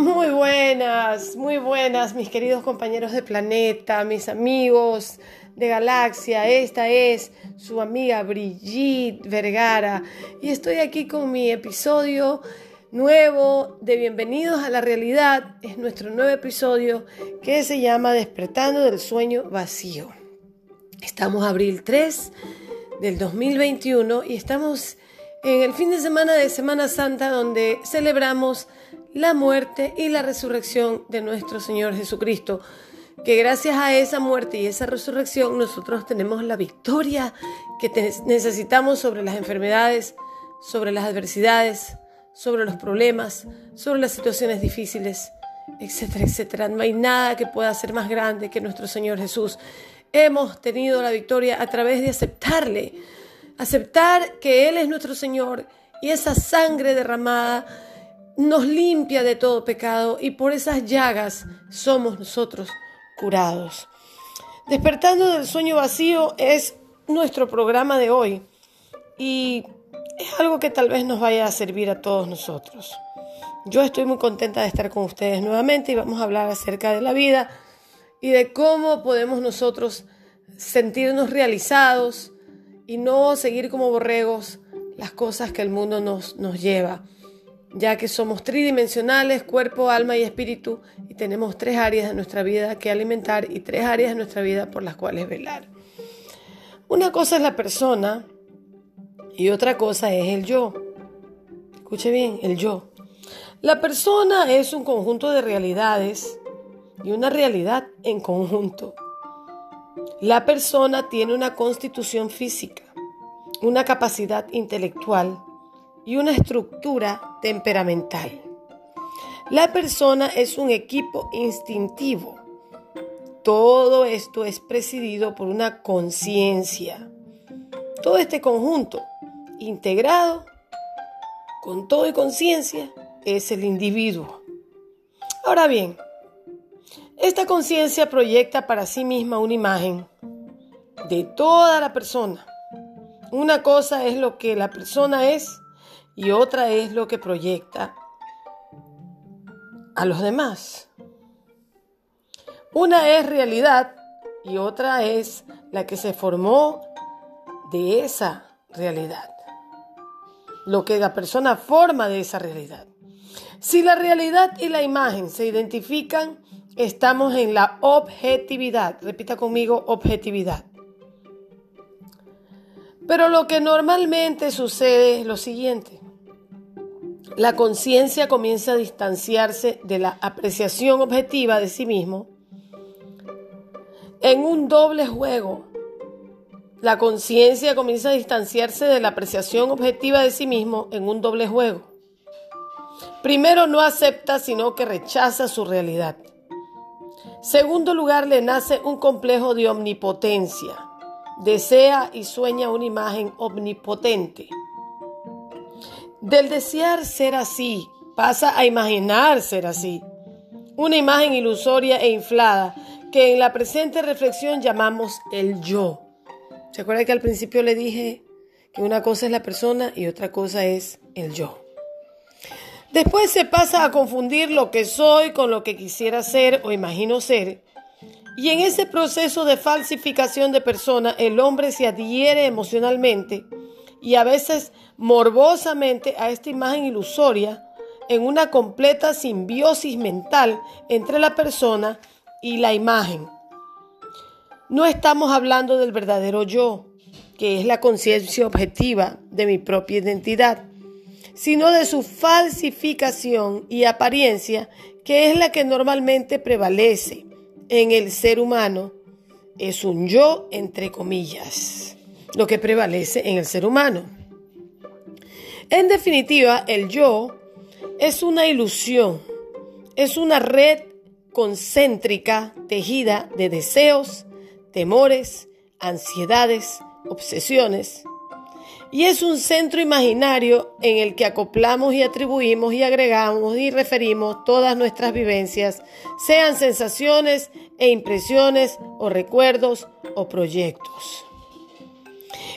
Muy buenas, muy buenas, mis queridos compañeros de planeta, mis amigos de galaxia. Esta es su amiga Brigitte Vergara y estoy aquí con mi episodio nuevo de Bienvenidos a la Realidad. Es nuestro nuevo episodio que se llama Despertando del Sueño Vacío. Estamos abril 3 del 2021 y estamos en el fin de semana de Semana Santa donde celebramos la muerte y la resurrección de nuestro Señor Jesucristo. Que gracias a esa muerte y esa resurrección nosotros tenemos la victoria que necesitamos sobre las enfermedades, sobre las adversidades, sobre los problemas, sobre las situaciones difíciles, etcétera, etcétera. No hay nada que pueda ser más grande que nuestro Señor Jesús. Hemos tenido la victoria a través de aceptarle, aceptar que Él es nuestro Señor y esa sangre derramada nos limpia de todo pecado y por esas llagas somos nosotros curados. Despertando del sueño vacío es nuestro programa de hoy y es algo que tal vez nos vaya a servir a todos nosotros. Yo estoy muy contenta de estar con ustedes nuevamente y vamos a hablar acerca de la vida y de cómo podemos nosotros sentirnos realizados y no seguir como borregos las cosas que el mundo nos, nos lleva ya que somos tridimensionales, cuerpo, alma y espíritu, y tenemos tres áreas de nuestra vida que alimentar y tres áreas de nuestra vida por las cuales velar. Una cosa es la persona y otra cosa es el yo. Escuche bien, el yo. La persona es un conjunto de realidades y una realidad en conjunto. La persona tiene una constitución física, una capacidad intelectual, y una estructura temperamental. La persona es un equipo instintivo. Todo esto es presidido por una conciencia. Todo este conjunto integrado con todo y conciencia es el individuo. Ahora bien, esta conciencia proyecta para sí misma una imagen de toda la persona. Una cosa es lo que la persona es y otra es lo que proyecta a los demás. Una es realidad y otra es la que se formó de esa realidad. Lo que la persona forma de esa realidad. Si la realidad y la imagen se identifican, estamos en la objetividad. Repita conmigo, objetividad. Pero lo que normalmente sucede es lo siguiente la conciencia comienza a distanciarse de la apreciación objetiva de sí mismo en un doble juego. La conciencia comienza a distanciarse de la apreciación objetiva de sí mismo en un doble juego. Primero, no acepta, sino que rechaza su realidad. Segundo lugar, le nace un complejo de omnipotencia. Desea y sueña una imagen omnipotente. Del desear ser así, pasa a imaginar ser así. Una imagen ilusoria e inflada que en la presente reflexión llamamos el yo. ¿Se acuerda que al principio le dije que una cosa es la persona y otra cosa es el yo? Después se pasa a confundir lo que soy con lo que quisiera ser o imagino ser. Y en ese proceso de falsificación de persona, el hombre se adhiere emocionalmente y a veces morbosamente a esta imagen ilusoria en una completa simbiosis mental entre la persona y la imagen. No estamos hablando del verdadero yo, que es la conciencia objetiva de mi propia identidad, sino de su falsificación y apariencia, que es la que normalmente prevalece en el ser humano. Es un yo entre comillas lo que prevalece en el ser humano. En definitiva, el yo es una ilusión, es una red concéntrica tejida de deseos, temores, ansiedades, obsesiones, y es un centro imaginario en el que acoplamos y atribuimos y agregamos y referimos todas nuestras vivencias, sean sensaciones e impresiones o recuerdos o proyectos.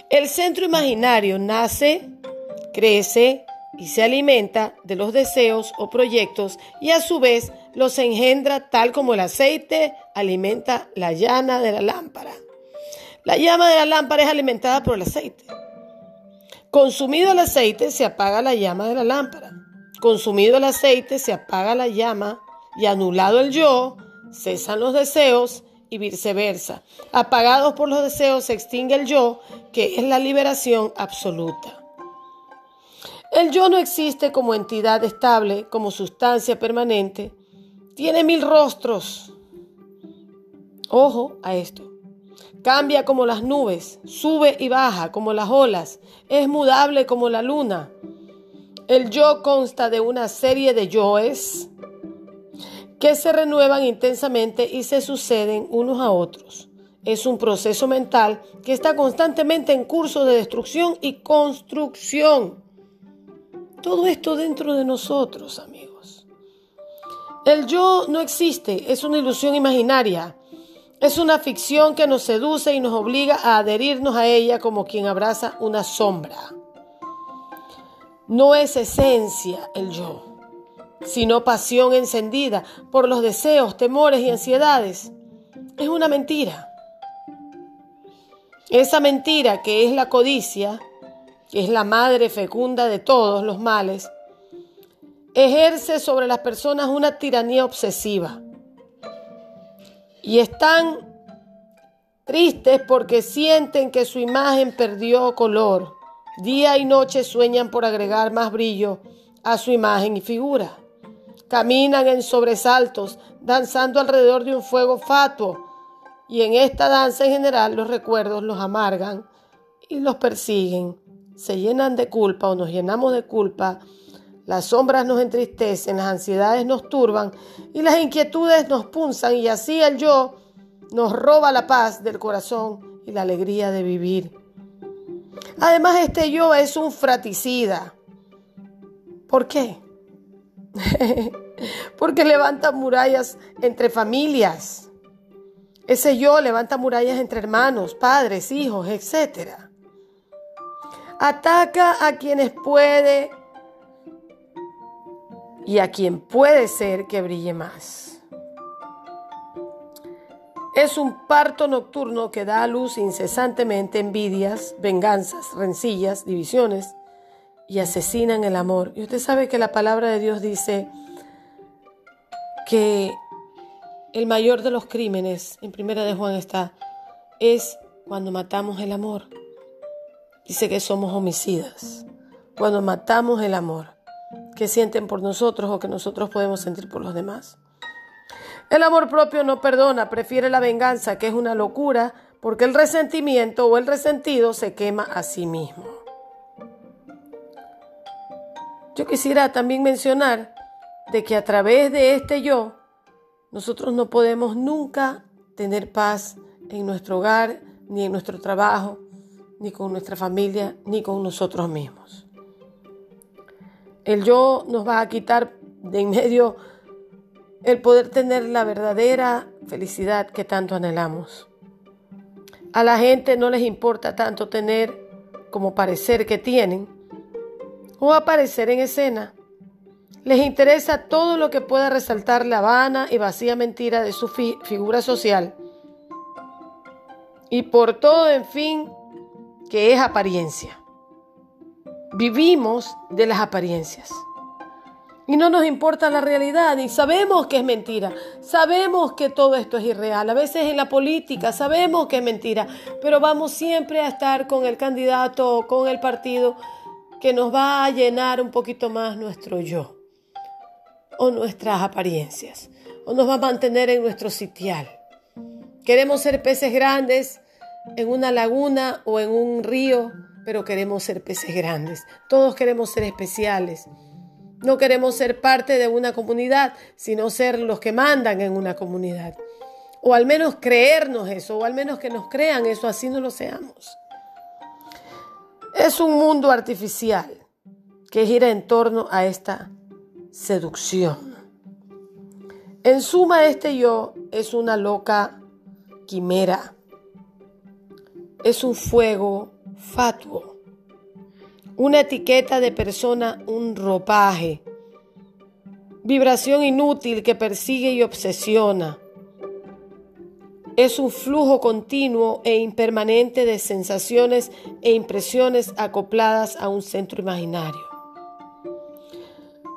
El centro imaginario nace, crece, y se alimenta de los deseos o proyectos y a su vez los engendra tal como el aceite alimenta la llana de la lámpara. La llama de la lámpara es alimentada por el aceite. Consumido el aceite se apaga la llama de la lámpara. Consumido el aceite se apaga la llama y anulado el yo, cesan los deseos y viceversa. Apagados por los deseos se extingue el yo, que es la liberación absoluta. El yo no existe como entidad estable, como sustancia permanente. Tiene mil rostros. Ojo a esto. Cambia como las nubes, sube y baja como las olas, es mudable como la luna. El yo consta de una serie de yoes que se renuevan intensamente y se suceden unos a otros. Es un proceso mental que está constantemente en curso de destrucción y construcción. Todo esto dentro de nosotros, amigos. El yo no existe, es una ilusión imaginaria. Es una ficción que nos seduce y nos obliga a adherirnos a ella como quien abraza una sombra. No es esencia el yo, sino pasión encendida por los deseos, temores y ansiedades. Es una mentira. Esa mentira que es la codicia que es la madre fecunda de todos los males, ejerce sobre las personas una tiranía obsesiva. Y están tristes porque sienten que su imagen perdió color. Día y noche sueñan por agregar más brillo a su imagen y figura. Caminan en sobresaltos, danzando alrededor de un fuego fatuo. Y en esta danza en general los recuerdos los amargan y los persiguen se llenan de culpa o nos llenamos de culpa, las sombras nos entristecen, las ansiedades nos turban y las inquietudes nos punzan y así el yo nos roba la paz del corazón y la alegría de vivir. Además, este yo es un fraticida. ¿Por qué? Porque levanta murallas entre familias. Ese yo levanta murallas entre hermanos, padres, hijos, etcétera. Ataca a quienes puede y a quien puede ser que brille más. Es un parto nocturno que da a luz incesantemente envidias, venganzas, rencillas, divisiones y asesinan el amor. Y usted sabe que la palabra de Dios dice que el mayor de los crímenes, en primera de Juan está, es cuando matamos el amor. Dice que somos homicidas cuando matamos el amor que sienten por nosotros o que nosotros podemos sentir por los demás. El amor propio no perdona, prefiere la venganza, que es una locura, porque el resentimiento o el resentido se quema a sí mismo. Yo quisiera también mencionar de que a través de este yo, nosotros no podemos nunca tener paz en nuestro hogar, ni en nuestro trabajo, ni con nuestra familia, ni con nosotros mismos. El yo nos va a quitar de en medio el poder tener la verdadera felicidad que tanto anhelamos. A la gente no les importa tanto tener como parecer que tienen o aparecer en escena. Les interesa todo lo que pueda resaltar la vana y vacía mentira de su figura social. Y por todo, en fin, que es apariencia. Vivimos de las apariencias. Y no nos importa la realidad, y sabemos que es mentira, sabemos que todo esto es irreal, a veces en la política sabemos que es mentira, pero vamos siempre a estar con el candidato o con el partido que nos va a llenar un poquito más nuestro yo o nuestras apariencias, o nos va a mantener en nuestro sitial. Queremos ser peces grandes en una laguna o en un río, pero queremos ser peces grandes. Todos queremos ser especiales. No queremos ser parte de una comunidad, sino ser los que mandan en una comunidad. O al menos creernos eso, o al menos que nos crean eso, así no lo seamos. Es un mundo artificial que gira en torno a esta seducción. En suma, este yo es una loca quimera es un fuego fatuo, una etiqueta de persona, un ropaje, vibración inútil que persigue y obsesiona. Es un flujo continuo e impermanente de sensaciones e impresiones acopladas a un centro imaginario.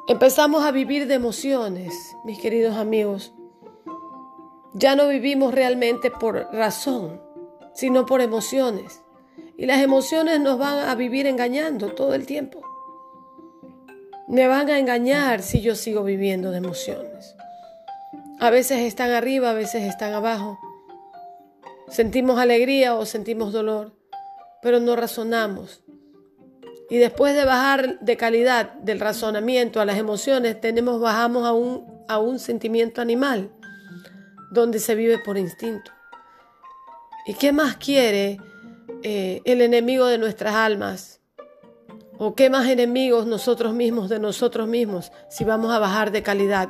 Empezamos a vivir de emociones, mis queridos amigos. Ya no vivimos realmente por razón, sino por emociones. Y las emociones nos van a vivir engañando todo el tiempo. Me van a engañar si yo sigo viviendo de emociones. A veces están arriba, a veces están abajo. Sentimos alegría o sentimos dolor, pero no razonamos. Y después de bajar de calidad del razonamiento a las emociones, tenemos, bajamos a un, a un sentimiento animal, donde se vive por instinto. ¿Y qué más quiere eh, el enemigo de nuestras almas? ¿O qué más enemigos nosotros mismos de nosotros mismos si vamos a bajar de calidad?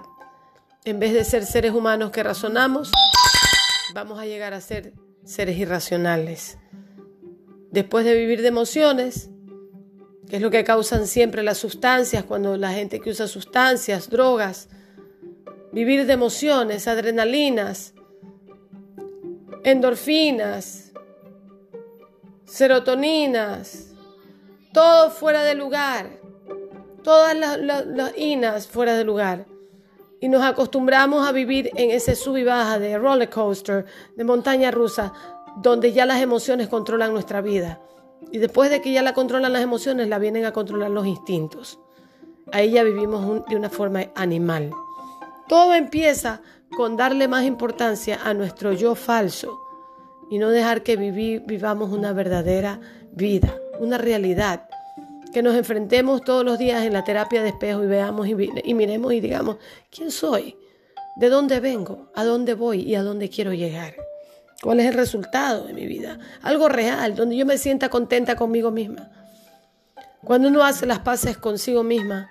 En vez de ser seres humanos que razonamos, vamos a llegar a ser seres irracionales. Después de vivir de emociones, que es lo que causan siempre las sustancias, cuando la gente que usa sustancias, drogas, vivir de emociones, adrenalinas, endorfinas, serotoninas, todo fuera de lugar, todas las, inas fuera de lugar. Y nos acostumbramos a vivir en ese sub y baja de roller coaster, de montaña rusa, donde ya las emociones controlan nuestra vida. Y después de que ya la controlan las emociones, la vienen a controlar los instintos. Ahí ya vivimos de una forma animal. Todo empieza con darle más importancia a nuestro yo falso y no dejar que vivamos una verdadera vida, una realidad. Que nos enfrentemos todos los días en la terapia de espejo y veamos y, y miremos y digamos, ¿quién soy? ¿De dónde vengo? ¿A dónde voy? ¿Y a dónde quiero llegar? ¿Cuál es el resultado de mi vida? Algo real, donde yo me sienta contenta conmigo misma. Cuando uno hace las paces consigo misma,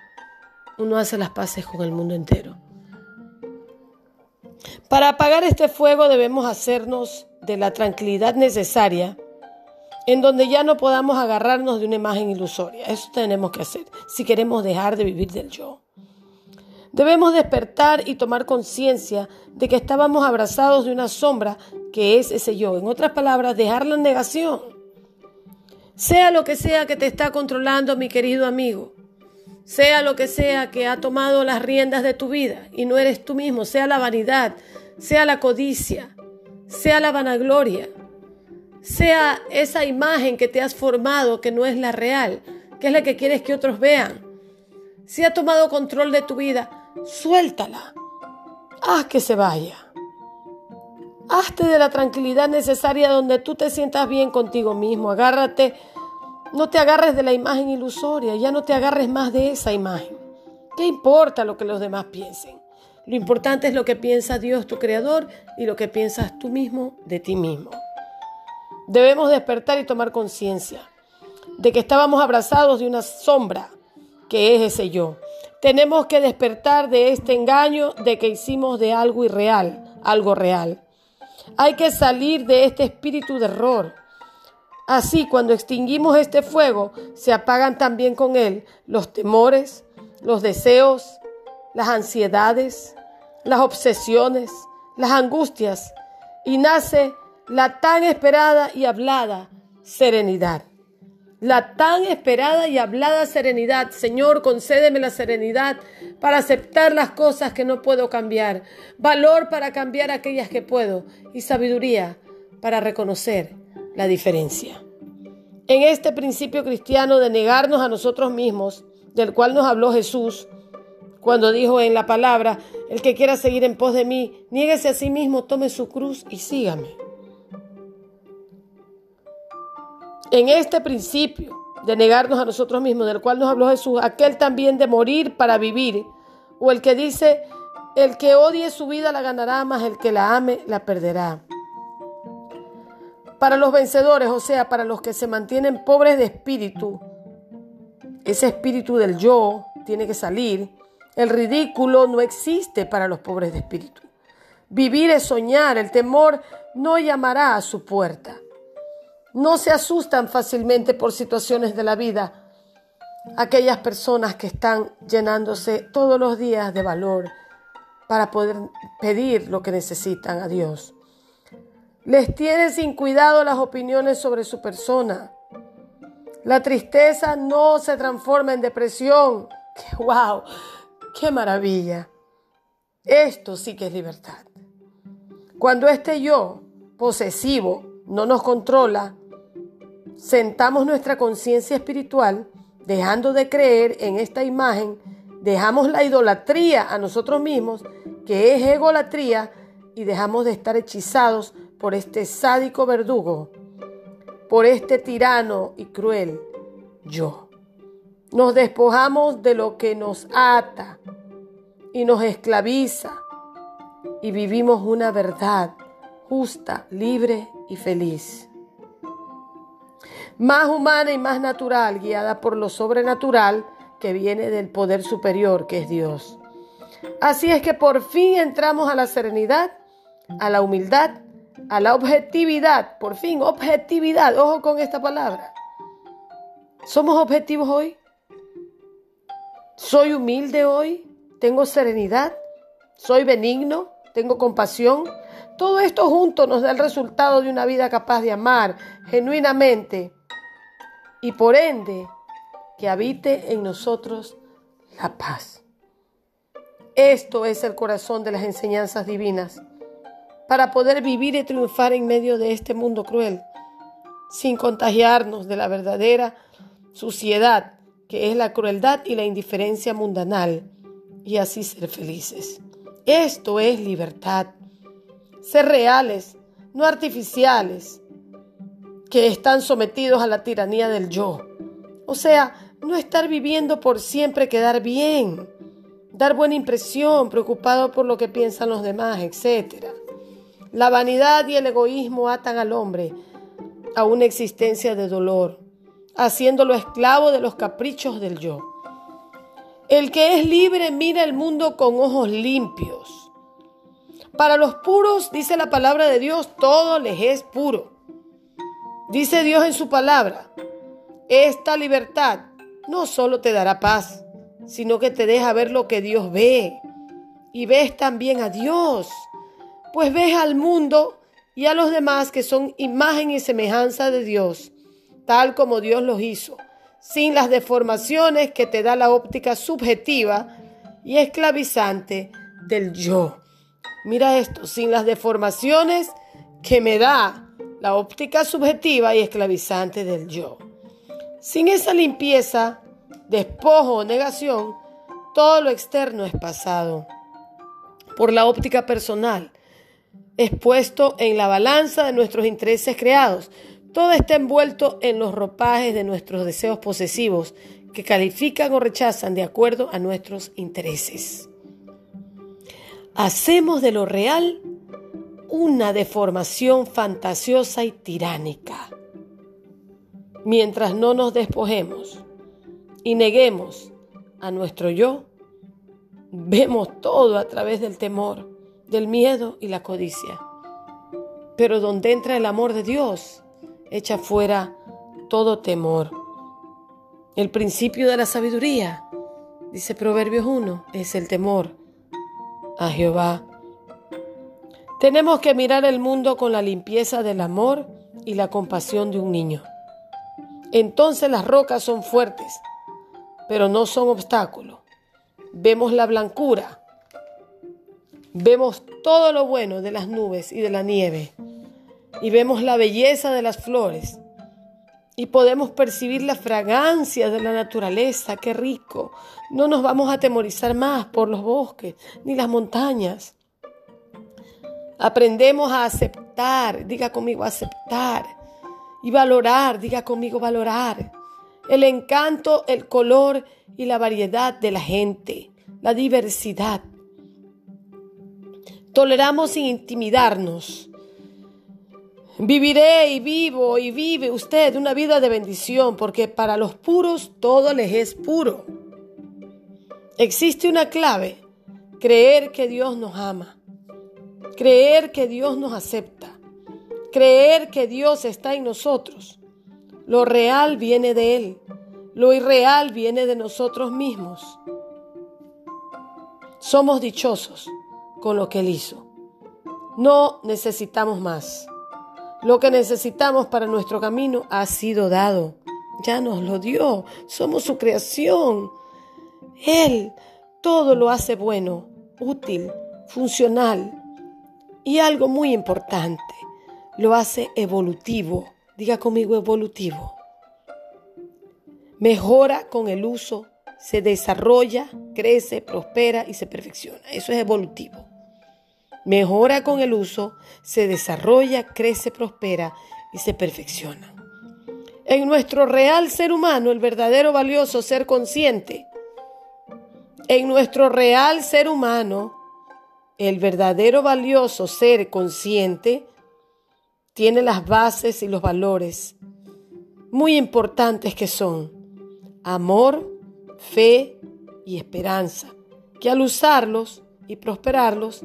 uno hace las paces con el mundo entero. Para apagar este fuego debemos hacernos de la tranquilidad necesaria en donde ya no podamos agarrarnos de una imagen ilusoria. Eso tenemos que hacer si queremos dejar de vivir del yo. Debemos despertar y tomar conciencia de que estábamos abrazados de una sombra que es ese yo. En otras palabras, dejar la negación. Sea lo que sea que te está controlando, mi querido amigo. Sea lo que sea que ha tomado las riendas de tu vida y no eres tú mismo. Sea la vanidad, sea la codicia, sea la vanagloria, sea esa imagen que te has formado que no es la real, que es la que quieres que otros vean. Si ha tomado control de tu vida, suéltala. Haz que se vaya. Hazte de la tranquilidad necesaria donde tú te sientas bien contigo mismo. Agárrate, no te agarres de la imagen ilusoria, ya no te agarres más de esa imagen. ¿Qué importa lo que los demás piensen? Lo importante es lo que piensa Dios, tu Creador, y lo que piensas tú mismo de ti mismo. Debemos despertar y tomar conciencia de que estábamos abrazados de una sombra que es ese yo. Tenemos que despertar de este engaño de que hicimos de algo irreal, algo real. Hay que salir de este espíritu de error. Así, cuando extinguimos este fuego, se apagan también con él los temores, los deseos, las ansiedades, las obsesiones, las angustias, y nace la tan esperada y hablada serenidad. La tan esperada y hablada serenidad. Señor, concédeme la serenidad para aceptar las cosas que no puedo cambiar, valor para cambiar aquellas que puedo y sabiduría para reconocer la diferencia. En este principio cristiano de negarnos a nosotros mismos, del cual nos habló Jesús, cuando dijo en la palabra, el que quiera seguir en pos de mí, niéguese a sí mismo, tome su cruz y sígame. En este principio de negarnos a nosotros mismos, del cual nos habló Jesús, aquel también de morir para vivir, o el que dice, el que odie su vida la ganará, mas el que la ame la perderá. Para los vencedores, o sea, para los que se mantienen pobres de espíritu, ese espíritu del yo tiene que salir. El ridículo no existe para los pobres de espíritu. Vivir es soñar, el temor no llamará a su puerta no se asustan fácilmente por situaciones de la vida. aquellas personas que están llenándose todos los días de valor para poder pedir lo que necesitan a Dios. Les tiene sin cuidado las opiniones sobre su persona. La tristeza no se transforma en depresión. ¡Wow! ¡Qué maravilla! Esto sí que es libertad. Cuando este yo posesivo no nos controla, sentamos nuestra conciencia espiritual dejando de creer en esta imagen, dejamos la idolatría a nosotros mismos, que es egolatría, y dejamos de estar hechizados por este sádico verdugo, por este tirano y cruel yo. Nos despojamos de lo que nos ata y nos esclaviza y vivimos una verdad justa, libre y feliz. Más humana y más natural, guiada por lo sobrenatural que viene del poder superior que es Dios. Así es que por fin entramos a la serenidad, a la humildad, a la objetividad. Por fin, objetividad. Ojo con esta palabra. ¿Somos objetivos hoy? ¿Soy humilde hoy? ¿Tengo serenidad? ¿Soy benigno? ¿Tengo compasión? Todo esto junto nos da el resultado de una vida capaz de amar genuinamente y por ende que habite en nosotros la paz. Esto es el corazón de las enseñanzas divinas para poder vivir y triunfar en medio de este mundo cruel, sin contagiarnos de la verdadera suciedad que es la crueldad y la indiferencia mundanal, y así ser felices. Esto es libertad ser reales, no artificiales, que están sometidos a la tiranía del yo. O sea, no estar viviendo por siempre quedar bien, dar buena impresión, preocupado por lo que piensan los demás, etc. La vanidad y el egoísmo atan al hombre a una existencia de dolor, haciéndolo esclavo de los caprichos del yo. El que es libre mira el mundo con ojos limpios para los puros, dice la palabra de Dios, todo les es puro. Dice Dios en su palabra, esta libertad no solo te dará paz, sino que te deja ver lo que Dios ve. Y ves también a Dios, pues ves al mundo y a los demás que son imagen y semejanza de Dios, tal como Dios los hizo, sin las deformaciones que te da la óptica subjetiva y esclavizante del yo. Mira esto, sin las deformaciones que me da la óptica subjetiva y esclavizante del yo. Sin esa limpieza, despojo o negación, todo lo externo es pasado. Por la óptica personal, expuesto en la balanza de nuestros intereses creados, todo está envuelto en los ropajes de nuestros deseos posesivos que califican o rechazan de acuerdo a nuestros intereses hacemos de lo real una deformación fantasiosa y tiránica. Mientras no nos despojemos y neguemos a nuestro yo, vemos todo a través del temor, del miedo y la codicia. Pero donde entra el amor de Dios, echa fuera todo temor. El principio de la sabiduría, dice Proverbios 1, es el temor a Jehová. Tenemos que mirar el mundo con la limpieza del amor y la compasión de un niño. Entonces las rocas son fuertes, pero no son obstáculos. Vemos la blancura, vemos todo lo bueno de las nubes y de la nieve, y vemos la belleza de las flores, y podemos percibir la fragancia de la naturaleza, qué rico. No nos vamos a atemorizar más por los bosques ni las montañas. Aprendemos a aceptar, diga conmigo aceptar, y valorar, diga conmigo valorar, el encanto, el color y la variedad de la gente, la diversidad. Toleramos sin intimidarnos Viviré y vivo y vive usted una vida de bendición, porque para los puros todo les es puro. Existe una clave, creer que Dios nos ama, creer que Dios nos acepta, creer que Dios está en nosotros. Lo real viene de Él, Lo irreal viene de nosotros mismos. Somos dichosos con lo que Él hizo. No necesitamos más. Lo que necesitamos para nuestro camino ha sido dado. Ya nos lo dio. Somos su creación. Él todo lo hace bueno, útil, funcional y algo muy importante, lo hace evolutivo. Diga conmigo evolutivo. Mejora con el uso, se desarrolla, crece, prospera y se perfecciona. Eso es evolutivo. Mejora con el uso, se desarrolla, crece, prospera y se perfecciona. En nuestro real ser humano, el verdadero valioso ser consciente, en nuestro real ser humano, el verdadero valioso ser consciente tiene las bases y los valores muy importantes que son amor, fe y esperanza, que al usarlos y prosperarlos,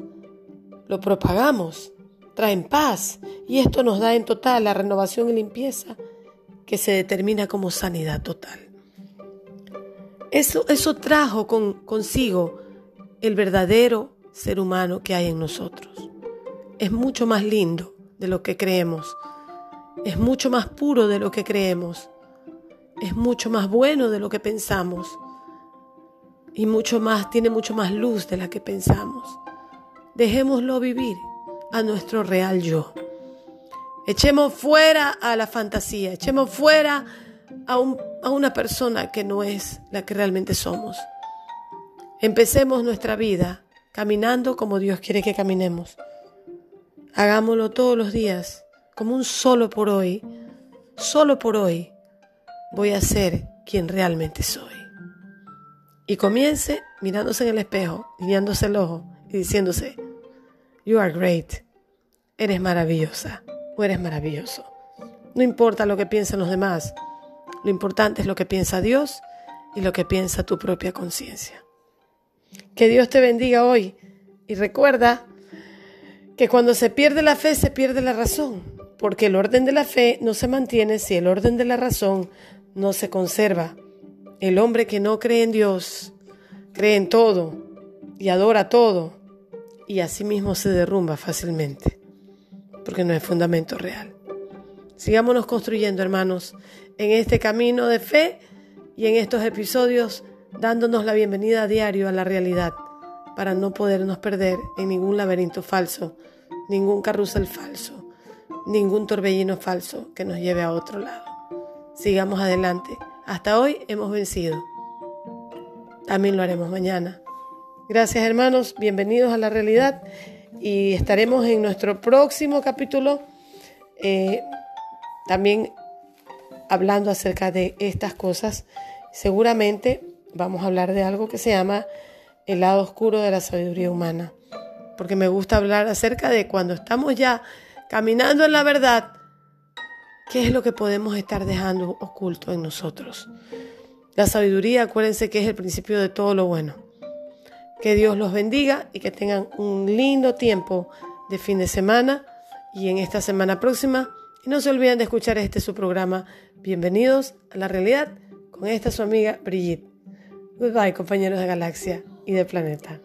lo propagamos, traen paz y esto nos da en total la renovación y limpieza que se determina como sanidad total. Eso, eso trajo con, consigo el verdadero ser humano que hay en nosotros. Es mucho más lindo de lo que creemos. Es mucho más puro de lo que creemos. Es mucho más bueno de lo que pensamos. Y mucho más, tiene mucho más luz de la que pensamos. Dejémoslo vivir a nuestro real yo. Echemos fuera a la fantasía, echemos fuera a, a una persona que no es la que realmente somos. Empecemos nuestra vida caminando como Dios quiere que caminemos. Hagámoslo todos los días, como un solo por hoy. Solo por hoy voy a ser quien realmente soy. Y comience mirándose en el espejo, guiándose el ojo y diciéndose, You are great. Eres maravillosa o eres maravilloso. No importa lo que piensen los demás, lo importante es lo que piensa Dios y lo que piensa tu propia conciencia. Que Dios te bendiga hoy y recuerda que cuando se pierde la fe se pierde la razón, porque el orden de la fe no se mantiene si el orden de la razón no se conserva. El hombre que no cree en Dios cree en todo y adora todo y asimismo se derrumba fácilmente, porque no es fundamento real. Sigámonos construyendo, hermanos, en este camino de fe y en estos episodios dándonos la bienvenida a diario a la realidad para no podernos perder en ningún laberinto falso, ningún carrusel falso, ningún torbellino falso que nos lleve a otro lado. Sigamos adelante. Hasta hoy hemos vencido. También lo haremos mañana. Gracias hermanos, bienvenidos a la realidad y estaremos en nuestro próximo capítulo eh, también hablando acerca de estas cosas. Seguramente vamos a hablar de algo que se llama el lado oscuro de la sabiduría humana, porque me gusta hablar acerca de cuando estamos ya caminando en la verdad, qué es lo que podemos estar dejando oculto en nosotros. La sabiduría, acuérdense que es el principio de todo lo bueno. Que Dios los bendiga y que tengan un lindo tiempo de fin de semana y en esta semana próxima. Y no se olviden de escuchar este su programa. Bienvenidos a la realidad con esta su amiga Brigitte. Goodbye, compañeros de galaxia y de planeta.